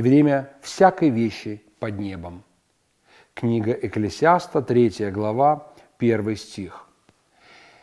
и время всякой вещи под небом. Книга Экклесиаста, 3 глава, 1 стих.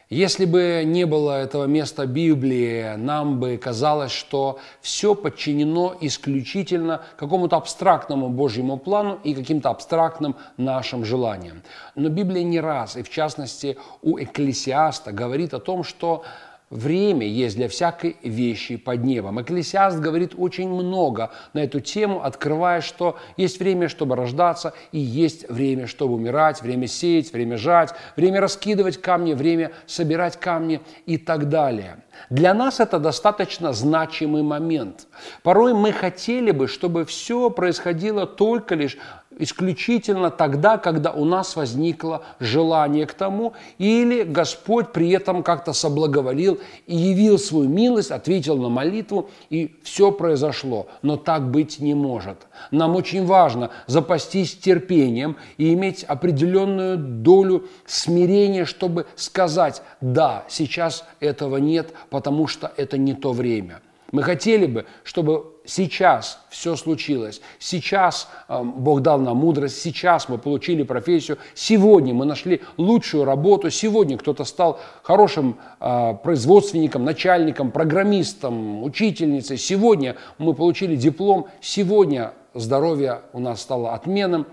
Если бы не было этого места Библии, нам бы казалось, что все подчинено исключительно какому-то абстрактному Божьему плану и каким-то абстрактным нашим желаниям. Но Библия не раз, и в частности у Экклесиаста, говорит о том, что Время есть для всякой вещи под небом. Экклесиаст говорит очень много на эту тему, открывая, что есть время, чтобы рождаться, и есть время, чтобы умирать, время сеять, время жать, время раскидывать камни, время собирать камни и так далее. Для нас это достаточно значимый момент. Порой мы хотели бы, чтобы все происходило только лишь исключительно тогда, когда у нас возникло желание к тому, или Господь при этом как-то соблаговолил и явил свою милость, ответил на молитву, и все произошло. Но так быть не может. Нам очень важно запастись терпением и иметь определенную долю смирения, чтобы сказать, да, сейчас этого нет, потому что это не то время. Мы хотели бы, чтобы сейчас все случилось. Сейчас э, Бог дал нам мудрость, сейчас мы получили профессию, сегодня мы нашли лучшую работу, сегодня кто-то стал хорошим э, производственником, начальником, программистом, учительницей, сегодня мы получили диплом, сегодня здоровье у нас стало отменным,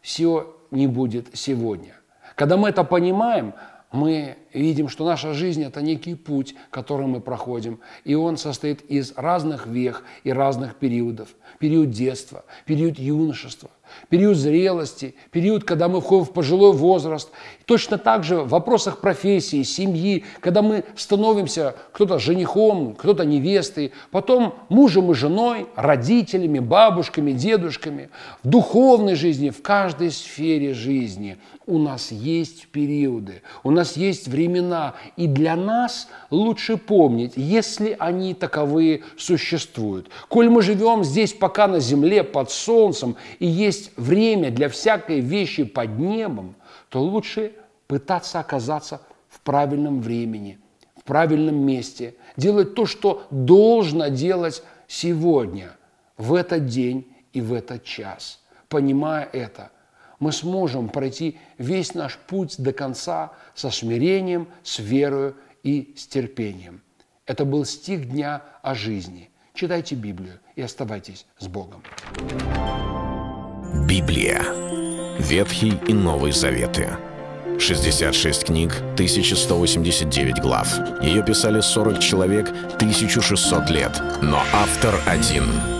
все не будет сегодня. Когда мы это понимаем, мы видим, что наша жизнь – это некий путь, который мы проходим, и он состоит из разных вех и разных периодов. Период детства, период юношества, период зрелости, период, когда мы входим в пожилой возраст. Точно так же в вопросах профессии, семьи, когда мы становимся кто-то женихом, кто-то невестой, потом мужем и женой, родителями, бабушками, дедушками. В духовной жизни, в каждой сфере жизни у нас есть периоды, у нас есть времена, и для нас лучше помнить, если они таковые существуют. Коль мы живем здесь пока на земле, под солнцем, и есть время для всякой вещи под небом, то лучше пытаться оказаться в правильном времени, в правильном месте, делать то, что должно делать сегодня, в этот день и в этот час. Понимая это – мы сможем пройти весь наш путь до конца со смирением, с верою и с терпением. Это был стих дня о жизни. Читайте Библию и оставайтесь с Богом. Библия. Ветхий и Новый Заветы. 66 книг, 1189 глав. Ее писали 40 человек, 1600 лет. Но автор один –